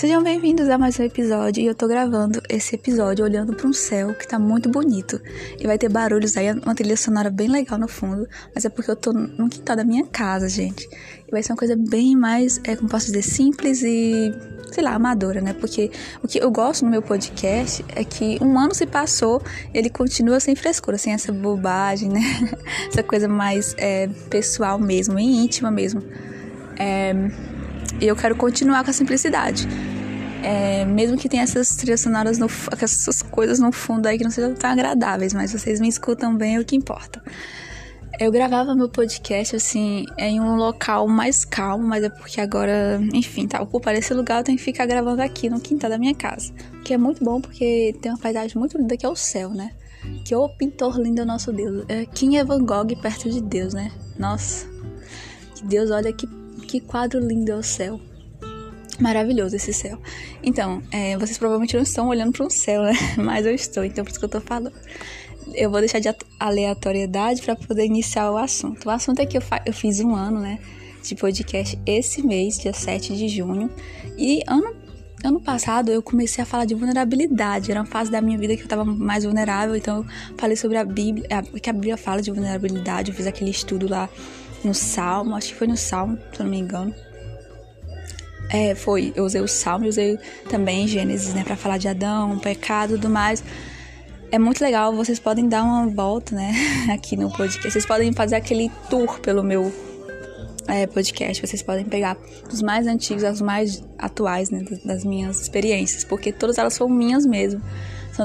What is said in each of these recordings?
Sejam bem-vindos a mais um episódio e eu tô gravando esse episódio olhando para um céu que tá muito bonito e vai ter barulhos aí, uma trilha sonora bem legal no fundo, mas é porque eu tô no quintal da minha casa, gente. E vai ser uma coisa bem mais, é, como posso dizer, simples e, sei lá, amadora, né? Porque o que eu gosto no meu podcast é que um ano se passou e ele continua sem frescura, sem essa bobagem, né? essa coisa mais é, pessoal mesmo, e íntima mesmo. É, e eu quero continuar com a simplicidade. É, mesmo que tenha essas trilhas sonoras, no, essas coisas no fundo aí que não sejam tão agradáveis, mas vocês me escutam bem, é o que importa. Eu gravava meu podcast, assim, em um local mais calmo, mas é porque agora, enfim, tá ocupado esse lugar, eu tenho que ficar gravando aqui no quintal da minha casa. Que é muito bom porque tem uma paisagem muito linda que é o céu, né? Que o pintor lindo é o nosso Deus. Quem é Van Gogh perto de Deus, né? Nossa, que Deus olha que que quadro lindo é o céu. Maravilhoso esse céu. Então, é, vocês provavelmente não estão olhando para um céu, né? Mas eu estou, então por isso que eu estou falando. Eu vou deixar de aleatoriedade para poder iniciar o assunto. O assunto é que eu, eu fiz um ano, né? De podcast esse mês, dia 7 de junho. E ano Ano passado eu comecei a falar de vulnerabilidade, era uma fase da minha vida que eu estava mais vulnerável, então eu falei sobre a Bíblia, que a Bíblia fala de vulnerabilidade, eu fiz aquele estudo lá no Salmo, acho que foi no Salmo, se eu não me engano. É, foi, eu usei o Salmo e usei também Gênesis, né, para falar de Adão, pecado e tudo mais. É muito legal, vocês podem dar uma volta, né, aqui no podcast. Vocês podem fazer aquele tour pelo meu é, podcast. Vocês podem pegar dos mais antigos aos mais atuais, né, das minhas experiências, porque todas elas foram minhas mesmo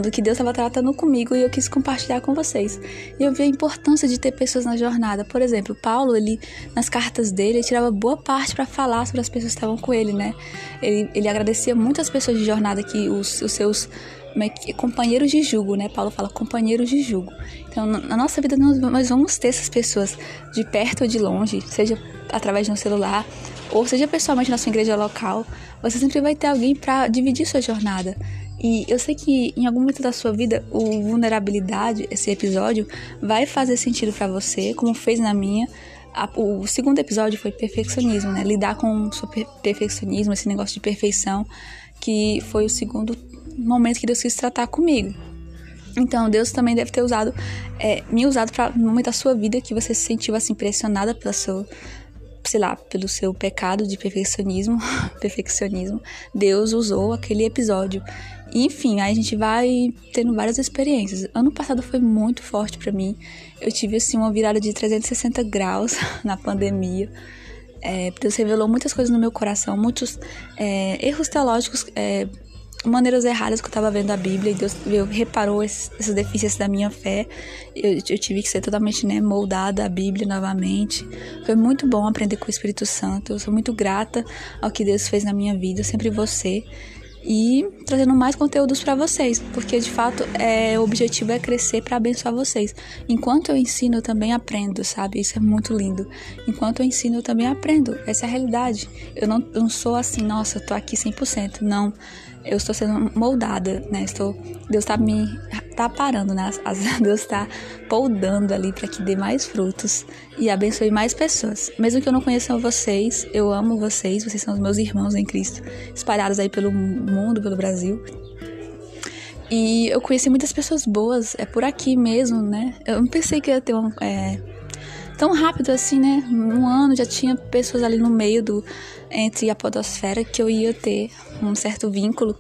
do que Deus estava tratando comigo e eu quis compartilhar com vocês. E eu vi a importância de ter pessoas na jornada. Por exemplo, Paulo, ele nas cartas dele, ele tirava boa parte para falar sobre as pessoas que estavam com ele, né? Ele, ele agradecia muitas pessoas de jornada que os, os seus é companheiros de jugo, né? Paulo fala companheiros de jugo. Então, na nossa vida, nós vamos ter essas pessoas de perto ou de longe, seja através de um celular, ou seja pessoalmente na sua igreja local. Você sempre vai ter alguém para dividir sua jornada. E eu sei que em algum momento da sua vida, o vulnerabilidade, esse episódio, vai fazer sentido para você, como fez na minha. o segundo episódio foi perfeccionismo, né? Lidar com o seu perfeccionismo, esse negócio de perfeição, que foi o segundo momento que Deus quis tratar comigo. Então, Deus também deve ter usado, é, me usado para no momento da sua vida que você se sentiu assim pressionada pela sua, sei lá, pelo seu pecado de perfeccionismo, perfeccionismo, Deus usou aquele episódio enfim, aí a gente vai tendo várias experiências. Ano passado foi muito forte para mim. Eu tive assim uma virada de 360 graus na pandemia. É, Deus revelou muitas coisas no meu coração, muitos é, erros teológicos, é, maneiras erradas que eu estava vendo a Bíblia. E Deus viu, reparou esses, essas deficiências da minha fé. Eu, eu tive que ser totalmente né, moldada à Bíblia novamente. Foi muito bom aprender com o Espírito Santo. Eu sou muito grata ao que Deus fez na minha vida, sempre você e trazendo mais conteúdos para vocês, porque de fato é, o objetivo é crescer para abençoar vocês. Enquanto eu ensino, eu também aprendo, sabe? Isso é muito lindo. Enquanto eu ensino, eu também aprendo. Essa é a realidade. Eu não, não sou assim, nossa, eu tô aqui 100%. Não eu estou sendo moldada, né? Estou, Deus está me tá parando, né? Deus está poldando ali para que dê mais frutos e abençoe mais pessoas. Mesmo que eu não conheça vocês, eu amo vocês, vocês são os meus irmãos em Cristo, espalhados aí pelo mundo, pelo Brasil. E eu conheci muitas pessoas boas, é por aqui mesmo, né? Eu não pensei que ia ter um, é, tão rápido assim, né? Um ano já tinha pessoas ali no meio do entre a podosfera que eu ia ter um certo vínculo.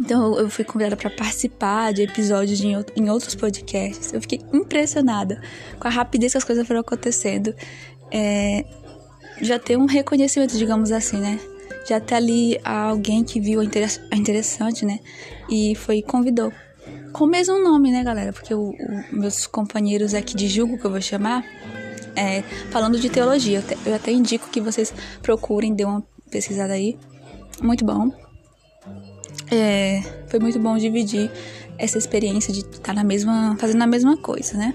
Então eu fui convidada para participar de episódios de, em outros podcasts. Eu fiquei impressionada com a rapidez que as coisas foram acontecendo. É, já ter um reconhecimento, digamos assim, né? Já ter ali alguém que viu a interessante, né? E foi convidou com o mesmo nome, né, galera? Porque o, o, meus companheiros aqui de julgo, que eu vou chamar, é, falando de teologia. Eu até, eu até indico que vocês procurem, dê uma pesquisada aí. Muito bom. É, foi muito bom dividir essa experiência de estar tá na mesma, fazendo a mesma coisa, né?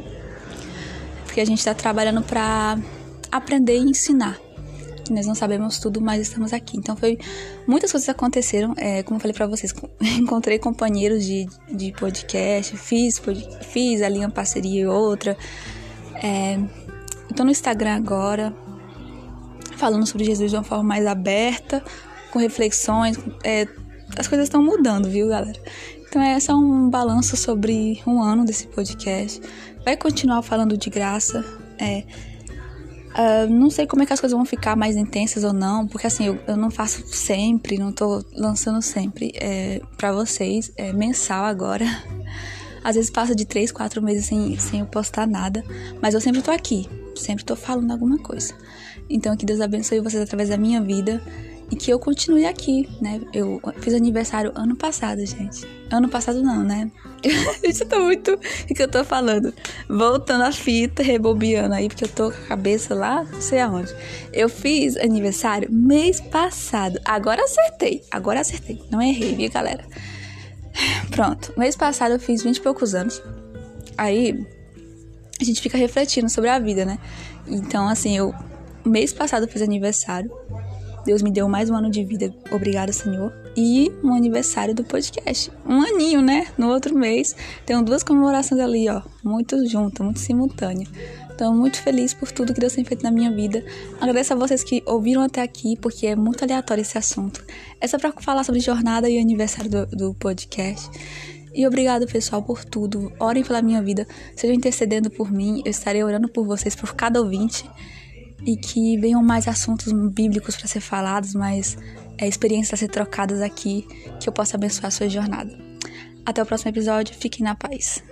Porque a gente está trabalhando para aprender e ensinar nós não sabemos tudo, mas estamos aqui. Então foi muitas coisas aconteceram, é, como eu falei para vocês, encontrei companheiros de, de podcast, fiz, fiz ali uma parceria e outra. É, eu tô no Instagram agora, falando sobre Jesus de uma forma mais aberta, com reflexões. É, as coisas estão mudando, viu, galera? Então é só um balanço sobre um ano desse podcast. Vai continuar falando de graça. É, uh, não sei como é que as coisas vão ficar mais intensas ou não, porque assim, eu, eu não faço sempre, não tô lançando sempre é, para vocês. É mensal agora. Às vezes passa de três, quatro meses sem, sem eu postar nada, mas eu sempre tô aqui, sempre tô falando alguma coisa. Então que Deus abençoe vocês através da minha vida e que eu continue aqui, né? Eu fiz aniversário ano passado, gente. Ano passado não, né? Isso tá muito o que eu tô falando. Voltando a fita, rebobiando aí, porque eu tô com a cabeça lá, não sei aonde. Eu fiz aniversário mês passado. Agora acertei. Agora acertei. Não errei, viu, galera? Pronto. Mês passado eu fiz 20 e poucos anos. Aí a gente fica refletindo sobre a vida, né? Então, assim, eu mês passado eu fiz aniversário. Deus me deu mais um ano de vida, obrigada, Senhor. E um aniversário do podcast. Um aninho, né? No outro mês. Tenho duas comemorações ali, ó. Muito junto, muito simultâneo. Então, muito feliz por tudo que Deus tem feito na minha vida. Agradeço a vocês que ouviram até aqui, porque é muito aleatório esse assunto. É só pra falar sobre jornada e aniversário do, do podcast. E obrigado, pessoal, por tudo. Orem pela minha vida. Sejam intercedendo por mim. Eu estarei orando por vocês, por cada ouvinte e que venham mais assuntos bíblicos para ser falados, mais é, experiências a ser trocadas aqui, que eu possa abençoar a sua jornada. Até o próximo episódio, fiquem na paz.